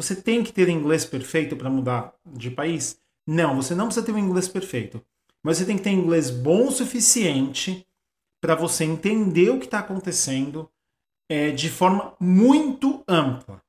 Você tem que ter inglês perfeito para mudar de país? Não, você não precisa ter um inglês perfeito. Mas você tem que ter inglês bom o suficiente para você entender o que está acontecendo é, de forma muito ampla.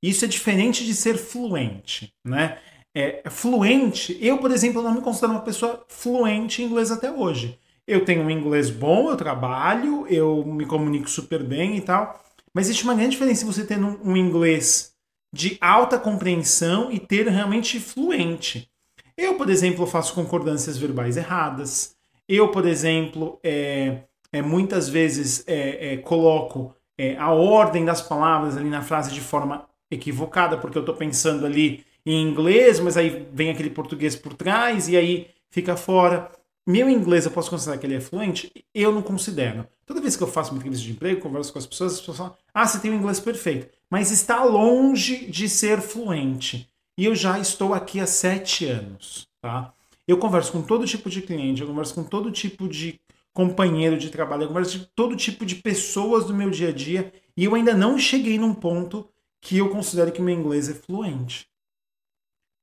Isso é diferente de ser fluente, né? É, fluente, eu, por exemplo, não me considero uma pessoa fluente em inglês até hoje. Eu tenho um inglês bom, eu trabalho, eu me comunico super bem e tal. Mas existe uma grande diferença você ter um, um inglês de alta compreensão e ter realmente fluente. Eu, por exemplo, faço concordâncias verbais erradas. Eu, por exemplo, é, é muitas vezes é, é, coloco é, a ordem das palavras ali na frase de forma equivocada, porque eu estou pensando ali em inglês, mas aí vem aquele português por trás e aí fica fora. Meu inglês eu posso considerar que ele é fluente? Eu não considero. Toda vez que eu faço uma entrevista de emprego, converso com as pessoas, as pessoas falam: ah, você tem um inglês perfeito. Mas está longe de ser fluente. E eu já estou aqui há sete anos. Tá? Eu converso com todo tipo de cliente, eu converso com todo tipo de companheiro de trabalho, eu converso com todo tipo de pessoas do meu dia a dia e eu ainda não cheguei num ponto que eu considero que meu inglês é fluente.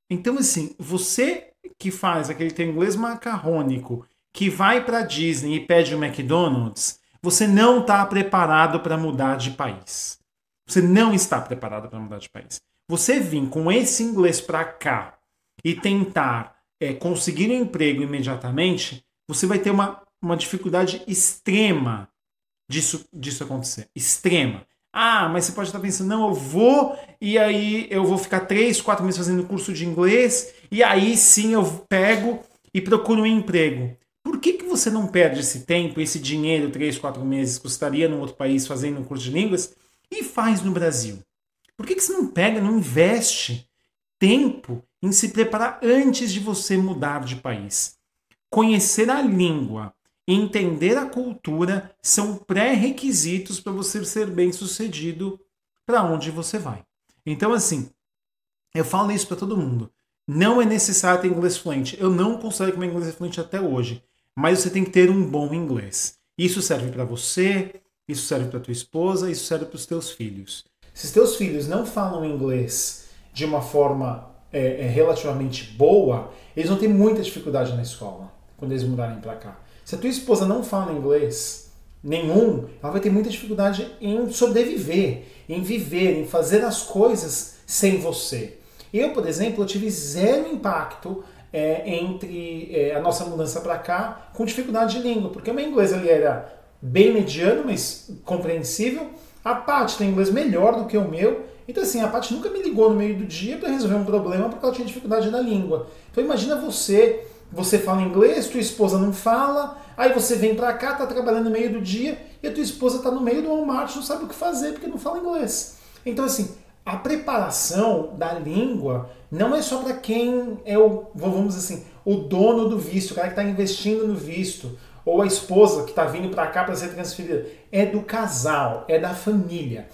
Então, assim, você que faz aquele teu inglês macarrônico, que vai para Disney e pede o um McDonald's, você não está preparado para mudar de país. Você não está preparado para mudar de país. Você vir com esse inglês para cá e tentar é, conseguir um emprego imediatamente, você vai ter uma, uma dificuldade extrema disso, disso acontecer. Extrema. Ah, mas você pode estar pensando, não, eu vou e aí eu vou ficar três, quatro meses fazendo curso de inglês e aí sim eu pego e procuro um emprego. Por que, que você não perde esse tempo, esse dinheiro, três, quatro meses, que estaria num outro país fazendo um curso de línguas e faz no Brasil? Por que, que você não pega, não investe tempo em se preparar antes de você mudar de país? Conhecer a língua, entender a cultura são pré-requisitos para você ser bem sucedido para onde você vai. Então, assim, eu falo isso para todo mundo. Não é necessário ter inglês fluente. Eu não considero que meu inglês é fluente até hoje. Mas você tem que ter um bom inglês. Isso serve para você, isso serve para tua esposa, isso serve para os teus filhos. Se os teus filhos não falam inglês de uma forma é, é, relativamente boa, eles vão ter muita dificuldade na escola quando eles mudarem para cá. Se a tua esposa não fala inglês nenhum, ela vai ter muita dificuldade em sobreviver, em viver, em fazer as coisas sem você. Eu, por exemplo, eu tive zero impacto é, entre é, a nossa mudança para cá com dificuldade de língua, porque o meu inglês ali era bem mediano, mas compreensível. A Paty tem inglês melhor do que o meu, então assim, a Paty nunca me ligou no meio do dia para resolver um problema porque ela tinha dificuldade na língua. Então imagina você você fala inglês, tua esposa não fala, aí você vem pra cá, tá trabalhando no meio do dia, e a tua esposa tá no meio do Walmart, não sabe o que fazer porque não fala inglês. Então, assim, a preparação da língua não é só para quem é o, vamos dizer assim, o dono do visto, o cara que está investindo no visto, ou a esposa que está vindo para cá para ser transferida. É do casal, é da família.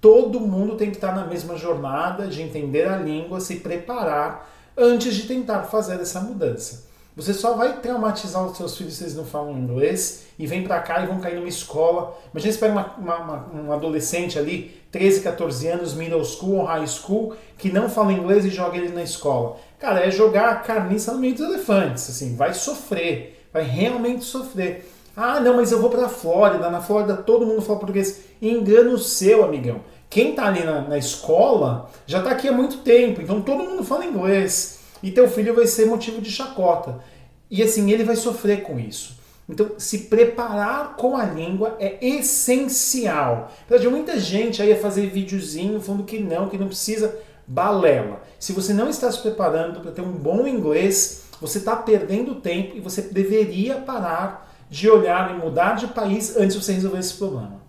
Todo mundo tem que estar tá na mesma jornada de entender a língua, se preparar antes de tentar fazer essa mudança. Você só vai traumatizar os seus filhos se eles não falam inglês e vem para cá e vão cair numa escola. Imagina você pega uma, uma, uma, um adolescente ali, 13, 14 anos, middle school ou high school, que não fala inglês e joga ele na escola. Cara, é jogar a carniça no meio dos elefantes, assim, vai sofrer, vai realmente sofrer. Ah, não, mas eu vou para a Flórida, na Flórida todo mundo fala português. Engano seu, amigão. Quem tá ali na, na escola já tá aqui há muito tempo, então todo mundo fala inglês e teu filho vai ser motivo de chacota. E assim, ele vai sofrer com isso. Então, se preparar com a língua é essencial. Verdade, muita gente aí a fazer videozinho falando que não, que não precisa. Balela. Se você não está se preparando para ter um bom inglês, você está perdendo tempo e você deveria parar de olhar e mudar de país antes de você resolver esse problema.